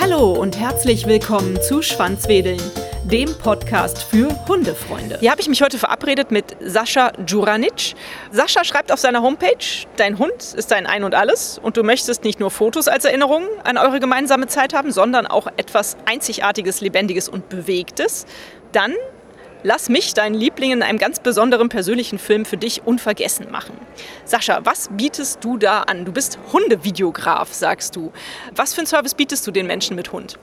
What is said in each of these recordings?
Hallo und herzlich willkommen zu Schwanzwedeln, dem Podcast für Hundefreunde. Hier habe ich mich heute verabredet mit Sascha Djuranic. Sascha schreibt auf seiner Homepage, dein Hund ist dein Ein und Alles und du möchtest nicht nur Fotos als Erinnerung an eure gemeinsame Zeit haben, sondern auch etwas Einzigartiges, Lebendiges und Bewegtes. Dann Lass mich deinen Liebling in einem ganz besonderen persönlichen Film für dich unvergessen machen. Sascha, was bietest du da an? Du bist Hundevideograf, sagst du. Was für einen Service bietest du den Menschen mit Hund?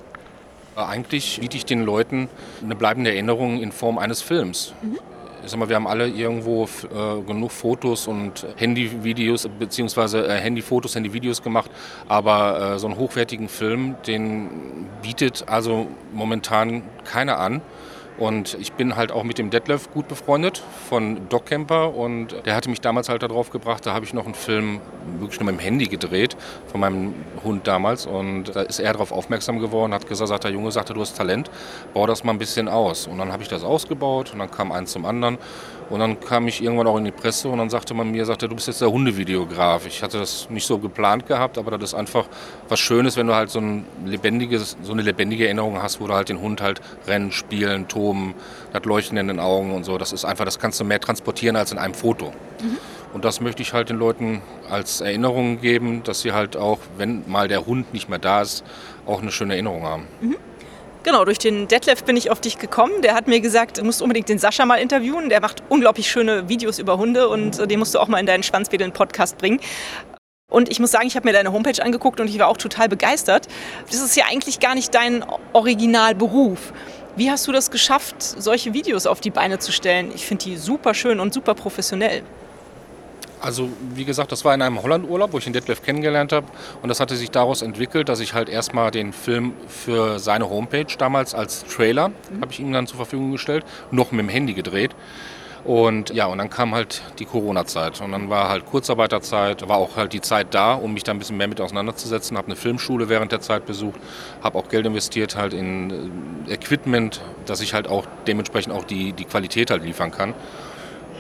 Eigentlich biete ich den Leuten eine bleibende Erinnerung in Form eines Films. Mhm. Ich sag mal, wir haben alle irgendwo äh, genug Fotos und Handyvideos beziehungsweise äh, Handyfotos, Handyvideos gemacht, aber äh, so einen hochwertigen Film, den bietet also momentan keiner an. Und ich bin halt auch mit dem Detlef gut befreundet von Doc Camper und der hatte mich damals halt darauf gebracht, da habe ich noch einen Film wirklich nur mit dem Handy gedreht von meinem Hund damals. Und da ist er darauf aufmerksam geworden, hat gesagt, sagt der Junge, sagte, du hast Talent, bau das mal ein bisschen aus. Und dann habe ich das ausgebaut und dann kam eins zum anderen und dann kam ich irgendwann auch in die Presse und dann sagte man mir, sagte, du bist jetzt der Hundevideograf. Ich hatte das nicht so geplant gehabt, aber das ist einfach was Schönes, wenn du halt so, ein lebendiges, so eine lebendige Erinnerung hast, wo du halt den Hund halt rennen, spielen, toben, das Leuchten in den Augen und so. Das ist einfach, das kannst du mehr transportieren als in einem Foto. Mhm. Und das möchte ich halt den Leuten als Erinnerung geben, dass sie halt auch, wenn mal der Hund nicht mehr da ist, auch eine schöne Erinnerung haben. Mhm. Genau, durch den Detlef bin ich auf dich gekommen. Der hat mir gesagt, du musst unbedingt den Sascha mal interviewen. Der macht unglaublich schöne Videos über Hunde und äh, den musst du auch mal in deinen Schwanzwedeln-Podcast bringen. Und ich muss sagen, ich habe mir deine Homepage angeguckt und ich war auch total begeistert. Das ist ja eigentlich gar nicht dein Originalberuf. Wie hast du das geschafft, solche Videos auf die Beine zu stellen? Ich finde die super schön und super professionell. Also wie gesagt, das war in einem Hollandurlaub, wo ich den Detlef kennengelernt habe. Und das hatte sich daraus entwickelt, dass ich halt erstmal den Film für seine Homepage damals als Trailer, mhm. habe ich ihm dann zur Verfügung gestellt, noch mit dem Handy gedreht. Und ja, und dann kam halt die Corona-Zeit. Und dann war halt Kurzarbeiterzeit, war auch halt die Zeit da, um mich da ein bisschen mehr mit auseinanderzusetzen. Habe eine Filmschule während der Zeit besucht, habe auch Geld investiert halt in äh, Equipment, dass ich halt auch dementsprechend auch die, die Qualität halt liefern kann.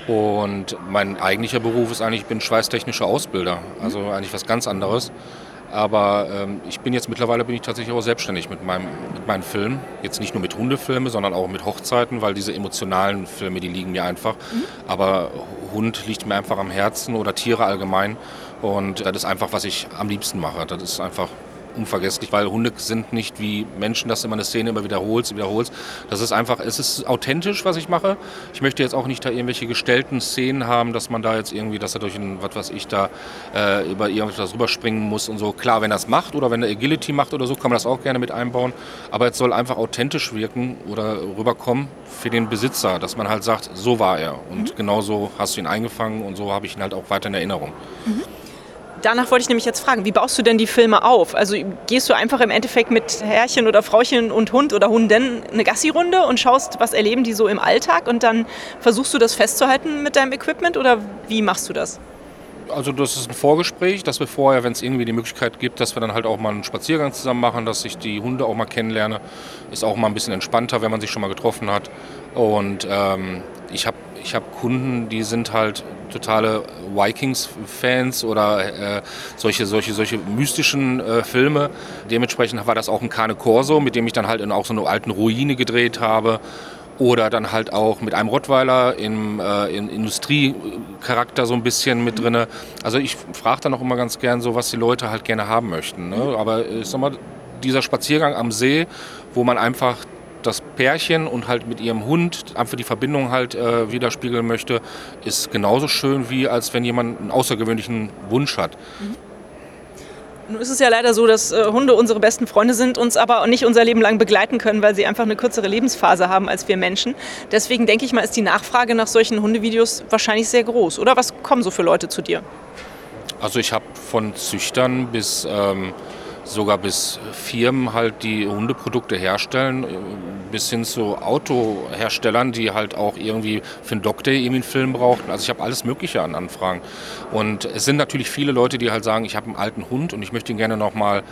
Und mein eigentlicher Beruf ist eigentlich, ich bin schweißtechnischer Ausbilder, also eigentlich was ganz anderes. Aber ähm, ich bin jetzt mittlerweile bin ich tatsächlich auch selbstständig mit meinem mit meinen Filmen. Jetzt nicht nur mit Hundefilmen, sondern auch mit Hochzeiten, weil diese emotionalen Filme, die liegen mir einfach. Mhm. Aber Hund liegt mir einfach am Herzen oder Tiere allgemein. Und das ist einfach, was ich am liebsten mache. Das ist einfach unvergesslich, weil Hunde sind nicht wie Menschen, dass du immer eine Szene immer wiederholst, wiederholst. Das ist einfach, es ist authentisch, was ich mache. Ich möchte jetzt auch nicht da irgendwelche gestellten Szenen haben, dass man da jetzt irgendwie, dass er durch ein, was weiß ich, da äh, über irgendwas rüberspringen muss und so. Klar, wenn er es macht oder wenn er Agility macht oder so, kann man das auch gerne mit einbauen. Aber es soll einfach authentisch wirken oder rüberkommen für den Besitzer, dass man halt sagt, so war er. Und mhm. genauso hast du ihn eingefangen und so habe ich ihn halt auch weiter in Erinnerung. Mhm. Danach wollte ich nämlich jetzt fragen, wie baust du denn die Filme auf? Also gehst du einfach im Endeffekt mit Herrchen oder Frauchen und Hund oder Hunden eine Gassi-Runde und schaust, was erleben die so im Alltag und dann versuchst du das festzuhalten mit deinem Equipment oder wie machst du das? Also das ist ein Vorgespräch, dass wir vorher, wenn es irgendwie die Möglichkeit gibt, dass wir dann halt auch mal einen Spaziergang zusammen machen, dass ich die Hunde auch mal kennenlerne. Ist auch mal ein bisschen entspannter, wenn man sich schon mal getroffen hat. Und ähm, ich habe ich habe Kunden, die sind halt totale Vikings-Fans oder äh, solche, solche, solche mystischen äh, Filme. Dementsprechend war das auch ein Cane Corso, mit dem ich dann halt in auch so eine alten Ruine gedreht habe. Oder dann halt auch mit einem Rottweiler im, äh, in Industriecharakter so ein bisschen mit drin. Also ich frage dann auch immer ganz gern so, was die Leute halt gerne haben möchten. Ne? Aber ich sag mal, dieser Spaziergang am See, wo man einfach das Pärchen und halt mit ihrem Hund einfach die Verbindung halt äh, widerspiegeln möchte, ist genauso schön, wie als wenn jemand einen außergewöhnlichen Wunsch hat. Mhm. Nun ist es ja leider so, dass äh, Hunde unsere besten Freunde sind, uns aber nicht unser Leben lang begleiten können, weil sie einfach eine kürzere Lebensphase haben als wir Menschen. Deswegen denke ich mal, ist die Nachfrage nach solchen Hundevideos wahrscheinlich sehr groß. Oder was kommen so für Leute zu dir? Also ich habe von Züchtern bis ähm, sogar bis Firmen halt die Hundeprodukte herstellen, äh, bis hin zu Autoherstellern, die halt auch irgendwie für einen Doktor irgendwie einen Film brauchten. Also ich habe alles Mögliche an Anfragen. Und es sind natürlich viele Leute, die halt sagen, ich habe einen alten Hund und ich möchte ihn gerne nochmal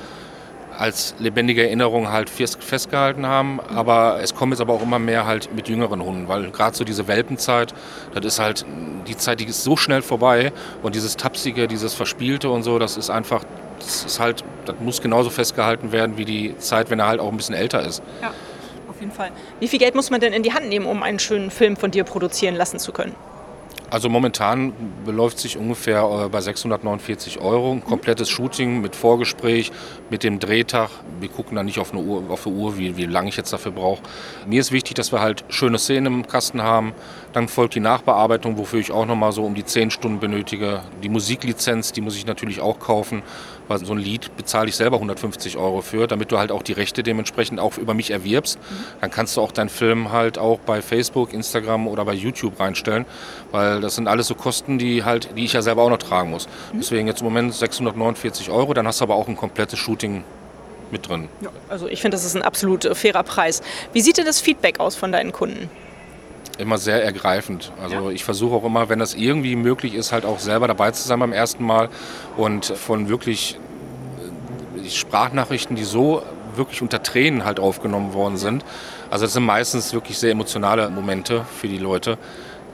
als lebendige Erinnerung halt festgehalten haben. Aber es kommen jetzt aber auch immer mehr halt mit jüngeren Hunden, weil gerade so diese Welpenzeit, das ist halt die Zeit, die ist so schnell vorbei und dieses Tapsige, dieses Verspielte und so, das ist einfach, das ist halt, das muss genauso festgehalten werden wie die Zeit, wenn er halt auch ein bisschen älter ist. Ja, auf jeden Fall. Wie viel Geld muss man denn in die Hand nehmen, um einen schönen Film von dir produzieren lassen zu können? Also momentan beläuft sich ungefähr äh, bei 649 Euro. Ein komplettes Shooting mit Vorgespräch, mit dem Drehtag. Wir gucken da nicht auf eine Uhr, auf eine Uhr wie, wie lange ich jetzt dafür brauche. Mir ist wichtig, dass wir halt schöne Szenen im Kasten haben. Dann folgt die Nachbearbeitung, wofür ich auch nochmal so um die 10 Stunden benötige. Die Musiklizenz, die muss ich natürlich auch kaufen weil so ein Lied bezahle ich selber 150 Euro für, damit du halt auch die Rechte dementsprechend auch über mich erwirbst. Mhm. Dann kannst du auch deinen Film halt auch bei Facebook, Instagram oder bei YouTube reinstellen, weil das sind alles so Kosten, die halt, die ich ja selber auch noch tragen muss. Mhm. Deswegen jetzt im Moment 649 Euro, dann hast du aber auch ein komplettes Shooting mit drin. Ja, also ich finde, das ist ein absolut fairer Preis. Wie sieht denn das Feedback aus von deinen Kunden? Immer sehr ergreifend. Also ich versuche auch immer, wenn das irgendwie möglich ist, halt auch selber dabei zu sein beim ersten Mal und von wirklich äh, Sprachnachrichten, die so wirklich unter Tränen halt aufgenommen worden sind. Also das sind meistens wirklich sehr emotionale Momente für die Leute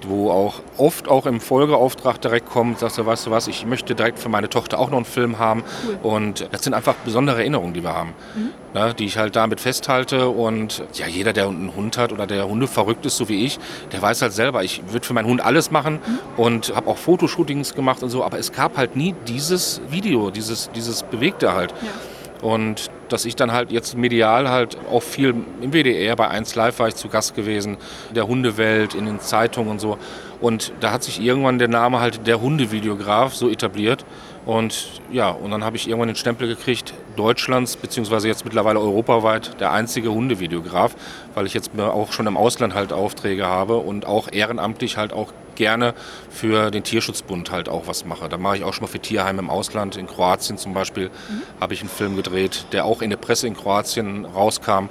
wo auch oft auch im Folgeauftrag direkt kommt, sagst du, weißt du was, ich möchte direkt für meine Tochter auch noch einen Film haben. Cool. Und das sind einfach besondere Erinnerungen, die wir haben, mhm. ne, die ich halt damit festhalte. Und ja, jeder, der einen Hund hat oder der Hunde verrückt ist, so wie ich, der weiß halt selber, ich würde für meinen Hund alles machen mhm. und habe auch Fotoshootings gemacht und so, aber es gab halt nie dieses Video, dieses, dieses Bewegte halt. Ja. Und dass ich dann halt jetzt medial halt auch viel im WDR, bei 1 Live war ich zu Gast gewesen, in der Hundewelt, in den Zeitungen und so. Und da hat sich irgendwann der Name halt der Hundevideograf so etabliert. Und ja, und dann habe ich irgendwann den Stempel gekriegt, Deutschlands, beziehungsweise jetzt mittlerweile europaweit der einzige Hundevideograf, weil ich jetzt auch schon im Ausland halt Aufträge habe und auch ehrenamtlich halt auch gerne für den Tierschutzbund halt auch was mache. Da mache ich auch schon mal für Tierheime im Ausland. In Kroatien zum Beispiel mhm. habe ich einen Film gedreht, der auch in der Presse in Kroatien rauskam,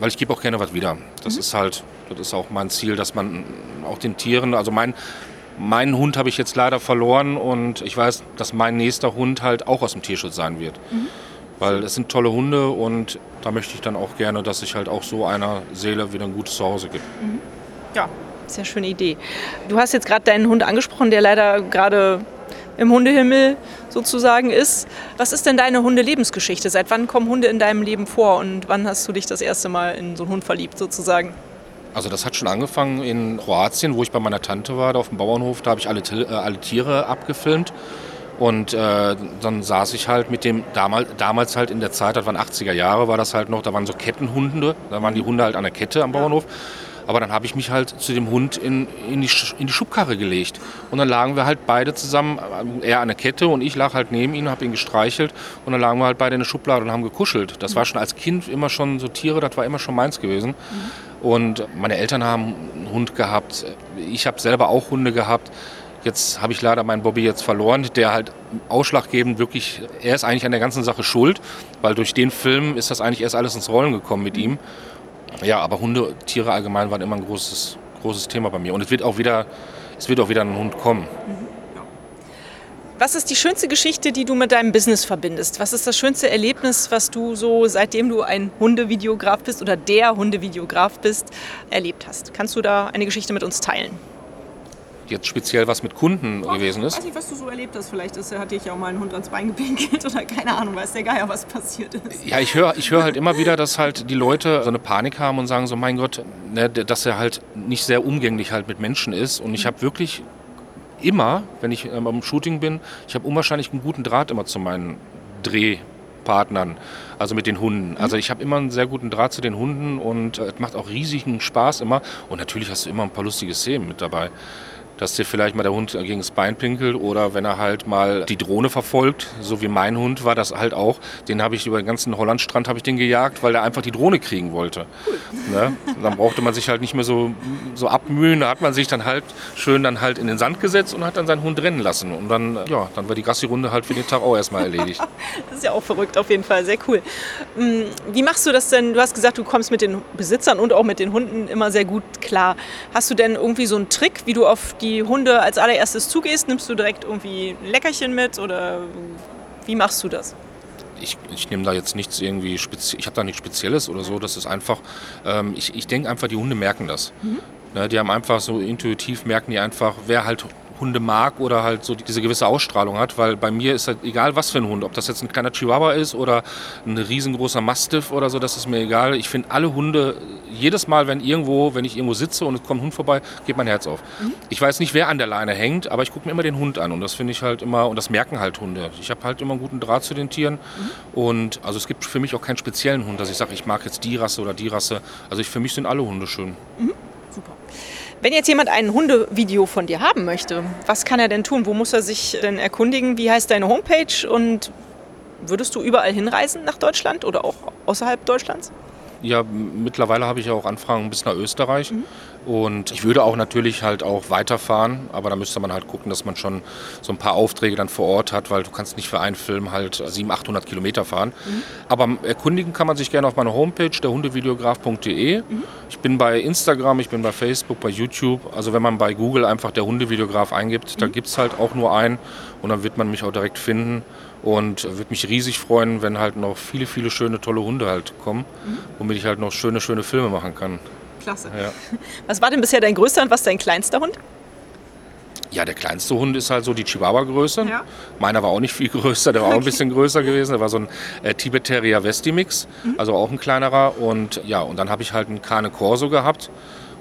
weil ich gebe auch gerne was wieder. Das mhm. ist halt, das ist auch mein Ziel, dass man auch den Tieren, also mein, meinen Hund habe ich jetzt leider verloren und ich weiß, dass mein nächster Hund halt auch aus dem Tierschutz sein wird. Mhm. Weil es sind tolle Hunde und da möchte ich dann auch gerne, dass sich halt auch so einer Seele wieder ein gutes Zuhause gibt. Mhm. Ja, sehr schöne Idee. Du hast jetzt gerade deinen Hund angesprochen, der leider gerade im Hundehimmel sozusagen ist. Was ist denn deine Hundelebensgeschichte? Seit wann kommen Hunde in deinem Leben vor und wann hast du dich das erste Mal in so einen Hund verliebt sozusagen? Also das hat schon angefangen in Kroatien, wo ich bei meiner Tante war, da auf dem Bauernhof. Da habe ich alle, äh, alle Tiere abgefilmt. Und äh, dann saß ich halt mit dem, damals, damals halt in der Zeit, das waren 80er Jahre, war das halt noch, da waren so Kettenhunde, da waren die Hunde halt an der Kette am Bauernhof. Aber dann habe ich mich halt zu dem Hund in, in, die, in die Schubkarre gelegt. Und dann lagen wir halt beide zusammen, er an der Kette und ich lag halt neben ihm, habe ihn gestreichelt. Und dann lagen wir halt beide in der Schublade und haben gekuschelt. Das war schon als Kind immer schon so Tiere, das war immer schon meins gewesen. Mhm. Und meine Eltern haben einen Hund gehabt. Ich habe selber auch Hunde gehabt. Jetzt habe ich leider meinen Bobby jetzt verloren, der halt ausschlaggebend wirklich, er ist eigentlich an der ganzen Sache schuld, weil durch den Film ist das eigentlich erst alles ins Rollen gekommen mit ihm. Ja, aber Hunde, Tiere allgemein waren immer ein großes, großes Thema bei mir. Und es wird auch wieder, es wird auch wieder ein Hund kommen. Was ist die schönste Geschichte, die du mit deinem Business verbindest? Was ist das schönste Erlebnis, was du so, seitdem du ein Hundevideograf bist oder der Hundevideograf bist, erlebt hast? Kannst du da eine Geschichte mit uns teilen? Jetzt speziell was mit Kunden oh, gewesen ist. Ich weiß nicht, was du so erlebt hast. Vielleicht ist, hat dich ja auch mal ein Hund ans Bein gepinkelt oder keine Ahnung, weiß der Geier, was passiert ist. Ja, ich höre ich hör halt immer wieder, dass halt die Leute so eine Panik haben und sagen so, mein Gott, ne, dass er halt nicht sehr umgänglich halt mit Menschen ist. Und ich habe wirklich immer, wenn ich ähm, am Shooting bin, ich habe unwahrscheinlich einen guten Draht immer zu meinen Drehpartnern, also mit den Hunden. Also ich habe immer einen sehr guten Draht zu den Hunden und äh, es macht auch riesigen Spaß immer. Und natürlich hast du immer ein paar lustige Szenen mit dabei dass dir vielleicht mal der Hund gegen das Bein pinkelt oder wenn er halt mal die Drohne verfolgt, so wie mein Hund war das halt auch. Den habe ich über den ganzen Hollandstrand habe ich den gejagt, weil er einfach die Drohne kriegen wollte. Ne? Dann brauchte man sich halt nicht mehr so, so abmühen. Da hat man sich dann halt schön dann halt in den Sand gesetzt und hat dann seinen Hund rennen lassen. Und dann, ja, dann war die Gassi-Runde halt für den Tag auch erstmal erledigt. das ist ja auch verrückt auf jeden Fall, sehr cool. Hm, wie machst du das denn? Du hast gesagt, du kommst mit den Besitzern und auch mit den Hunden immer sehr gut klar. Hast du denn irgendwie so einen Trick, wie du auf die die Hunde als allererstes zugehst? Nimmst du direkt irgendwie ein Leckerchen mit oder wie machst du das? ich, ich nehme da jetzt nichts irgendwie speziell, ich habe da nichts Spezielles oder so. Das ist einfach, ähm, ich, ich denke einfach, die Hunde merken das. Mhm. Ne, die haben einfach so intuitiv merken die einfach, wer halt Hunde mag oder halt so diese gewisse Ausstrahlung hat, weil bei mir ist halt egal, was für ein Hund, ob das jetzt ein kleiner Chihuahua ist oder ein riesengroßer Mastiff oder so, das ist mir egal. Ich finde alle Hunde, jedes Mal, wenn irgendwo, wenn ich irgendwo sitze und es kommt ein Hund vorbei, geht mein Herz auf. Mhm. Ich weiß nicht, wer an der Leine hängt, aber ich gucke mir immer den Hund an und das finde ich halt immer, und das merken halt Hunde. Ich habe halt immer einen guten Draht zu den Tieren mhm. und also es gibt für mich auch keinen speziellen Hund, dass ich sage, ich mag jetzt die Rasse oder die Rasse. Also ich, für mich sind alle Hunde schön. Mhm. Super. Wenn jetzt jemand ein Hundevideo von dir haben möchte, was kann er denn tun? Wo muss er sich denn erkundigen? Wie heißt deine Homepage? Und würdest du überall hinreisen nach Deutschland oder auch außerhalb Deutschlands? Ja, mittlerweile habe ich ja auch Anfragen bis nach Österreich. Mhm. Und ich würde auch natürlich halt auch weiterfahren, aber da müsste man halt gucken, dass man schon so ein paar Aufträge dann vor Ort hat, weil du kannst nicht für einen Film halt 700, 800 Kilometer fahren. Mhm. Aber erkundigen kann man sich gerne auf meiner Homepage, derhundevideograf.de. Mhm. Ich bin bei Instagram, ich bin bei Facebook, bei YouTube. Also wenn man bei Google einfach der Hundevideograf eingibt, mhm. da gibt es halt auch nur einen und dann wird man mich auch direkt finden und würde mich riesig freuen, wenn halt noch viele, viele schöne, tolle Hunde halt kommen, mhm. womit ich halt noch schöne, schöne Filme machen kann. Klasse. Ja. Was war denn bisher dein größter und was dein kleinster Hund? Ja, der kleinste Hund ist halt so die Chihuahua-Größe. Ja. Meiner war auch nicht viel größer, der war okay. auch ein bisschen größer gewesen. Der war so ein äh, Tibet Terrier Westimix, mhm. also auch ein kleinerer. Und ja, und dann habe ich halt einen Cane Corso gehabt.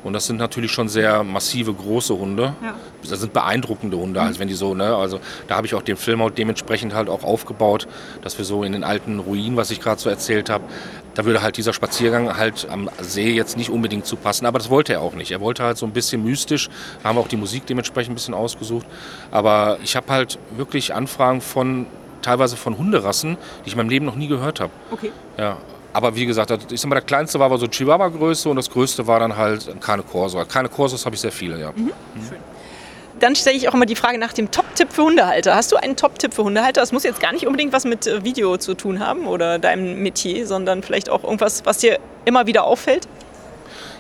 Und das sind natürlich schon sehr massive, große Hunde. Ja. Das sind beeindruckende Hunde, mhm. also wenn die so, ne, also da habe ich auch den Film auch dementsprechend halt auch aufgebaut, dass wir so in den alten Ruinen, was ich gerade so erzählt habe, da würde halt dieser Spaziergang halt am See jetzt nicht unbedingt zu passen, aber das wollte er auch nicht. Er wollte halt so ein bisschen mystisch, haben auch die Musik dementsprechend ein bisschen ausgesucht. Aber ich habe halt wirklich Anfragen von teilweise von Hunderassen, die ich in meinem Leben noch nie gehört habe. Okay. Ja, aber wie gesagt, ich sag mal, der kleinste war, war so Chihuahua-Größe und das größte war dann halt keine Corso. Keine Corsos habe ich sehr viele, ja. Mhm. Mhm. Dann stelle ich auch immer die Frage nach dem Top-Tipp für Hundehalter. Hast du einen Top-Tipp für Hundehalter? Das muss jetzt gar nicht unbedingt was mit äh, Video zu tun haben oder deinem Metier, sondern vielleicht auch irgendwas, was dir immer wieder auffällt?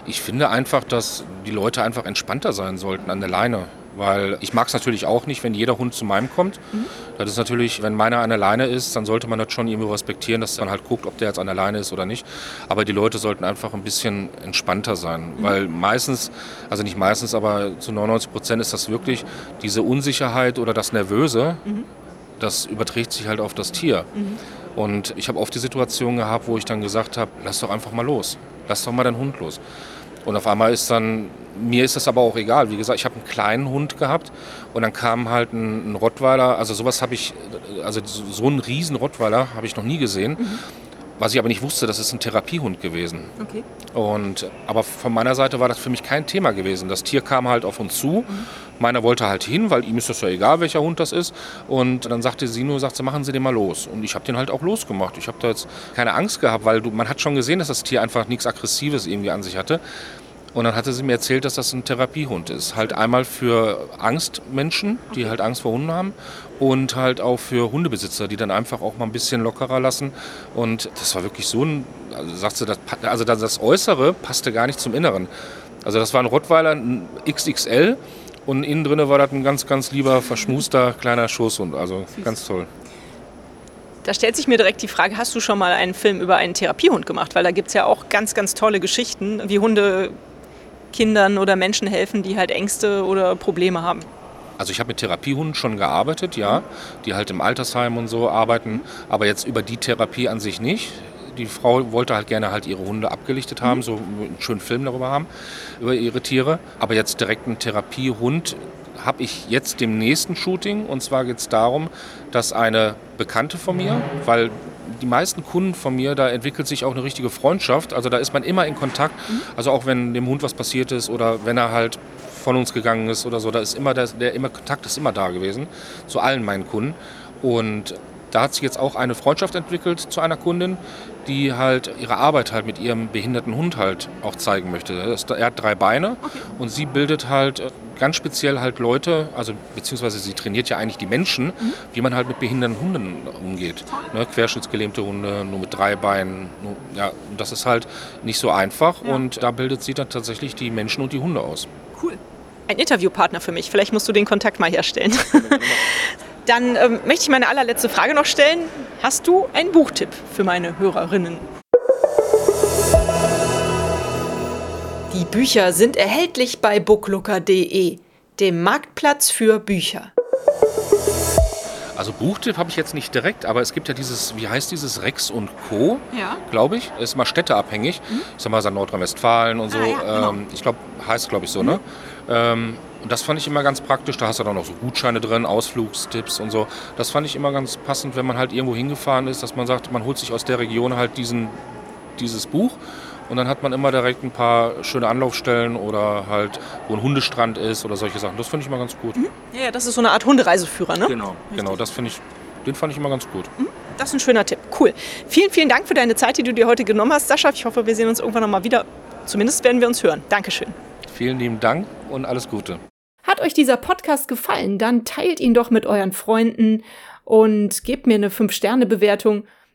Ich finde einfach, dass die Leute einfach entspannter sein sollten an der Leine. Weil ich mag es natürlich auch nicht, wenn jeder Hund zu meinem kommt. Mhm. Das ist natürlich, wenn meiner an der Leine ist, dann sollte man das schon irgendwie respektieren, dass man halt guckt, ob der jetzt an der Leine ist oder nicht. Aber die Leute sollten einfach ein bisschen entspannter sein. Mhm. Weil meistens, also nicht meistens, aber zu 99 Prozent ist das wirklich diese Unsicherheit oder das Nervöse, mhm. das überträgt sich halt auf das Tier. Mhm. Und ich habe oft die Situation gehabt, wo ich dann gesagt habe, lass doch einfach mal los. Lass doch mal deinen Hund los. Und auf einmal ist dann, mir ist das aber auch egal. Wie gesagt, ich habe einen kleinen Hund gehabt und dann kam halt ein, ein Rottweiler. Also sowas habe ich, also so einen riesen Rottweiler habe ich noch nie gesehen. Mhm. Was ich aber nicht wusste, das ist ein Therapiehund gewesen. Okay. Und, aber von meiner Seite war das für mich kein Thema gewesen. Das Tier kam halt auf uns zu. Mhm. Meiner wollte halt hin, weil ihm ist das ja egal, welcher Hund das ist. Und dann sagte sie nur, sagt sie, machen Sie den mal los. Und ich habe den halt auch losgemacht. Ich habe da jetzt keine Angst gehabt, weil du, man hat schon gesehen, dass das Tier einfach nichts Aggressives irgendwie an sich hatte. Und dann hatte sie mir erzählt, dass das ein Therapiehund ist. Halt einmal für Angstmenschen, die halt Angst vor Hunden haben. Und halt auch für Hundebesitzer, die dann einfach auch mal ein bisschen lockerer lassen. Und das war wirklich so ein, also sagt sie, das, also das Äußere passte gar nicht zum Inneren. Also das war ein Rottweiler, ein XXL. Und innen drin war das ein ganz, ganz lieber, verschmuster kleiner Schoßhund. Also ganz toll. Da stellt sich mir direkt die Frage, hast du schon mal einen Film über einen Therapiehund gemacht? Weil da gibt es ja auch ganz, ganz tolle Geschichten, wie Hunde Kindern oder Menschen helfen, die halt Ängste oder Probleme haben? Also ich habe mit Therapiehunden schon gearbeitet, ja, die halt im Altersheim und so arbeiten, aber jetzt über die Therapie an sich nicht. Die Frau wollte halt gerne halt ihre Hunde abgelichtet haben, mhm. so einen schönen Film darüber haben, über ihre Tiere. Aber jetzt direkt einen Therapiehund habe ich jetzt dem nächsten Shooting. Und zwar geht es darum, dass eine Bekannte von mir, weil die meisten Kunden von mir, da entwickelt sich auch eine richtige Freundschaft. Also da ist man immer in Kontakt. Mhm. Also auch wenn dem Hund was passiert ist oder wenn er halt von uns gegangen ist oder so, da ist immer der, der immer Kontakt ist immer da gewesen zu allen meinen Kunden. Und da hat sich jetzt auch eine Freundschaft entwickelt zu einer Kundin, die halt ihre Arbeit halt mit ihrem behinderten Hund halt auch zeigen möchte. Er hat drei Beine und sie bildet halt äh, ganz speziell halt Leute, also beziehungsweise sie trainiert ja eigentlich die Menschen, mhm. wie man halt mit behinderten Hunden umgeht. Ne, querschnittsgelähmte Hunde, nur mit drei Beinen. Nur, ja, das ist halt nicht so einfach ja. und da bildet sie dann tatsächlich die Menschen und die Hunde aus. Cool. Ein Interviewpartner für mich. Vielleicht musst du den Kontakt mal herstellen. Dann ähm, möchte ich meine allerletzte Frage noch stellen. Hast du einen Buchtipp für meine Hörerinnen? Die Bücher sind erhältlich bei booklooker.de, dem Marktplatz für Bücher. Also Buchtipp habe ich jetzt nicht direkt, aber es gibt ja dieses, wie heißt dieses Rex und Co. Ja. Glaube ich. Ist mal städteabhängig. Mhm. Ich sag mal, so Nordrhein-Westfalen und so. Ah, ja, genau. ähm, ich glaube, heißt glaube ich so, ne? mhm. ne? Ähm, und das fand ich immer ganz praktisch. Da hast du dann auch so Gutscheine drin, Ausflugstipps und so. Das fand ich immer ganz passend, wenn man halt irgendwo hingefahren ist, dass man sagt, man holt sich aus der Region halt diesen, dieses Buch und dann hat man immer direkt ein paar schöne Anlaufstellen oder halt, wo ein Hundestrand ist oder solche Sachen. Das finde ich immer ganz gut. Mhm. Ja, das ist so eine Art Hundereiseführer, ne? Genau, genau. Das finde ich, den fand ich immer ganz gut. Mhm. Das ist ein schöner Tipp. Cool. Vielen, vielen Dank für deine Zeit, die du dir heute genommen hast, Sascha. Ich hoffe, wir sehen uns irgendwann nochmal wieder. Zumindest werden wir uns hören. Dankeschön. Vielen lieben Dank und alles Gute. Hat euch dieser Podcast gefallen, dann teilt ihn doch mit euren Freunden und gebt mir eine 5-Sterne-Bewertung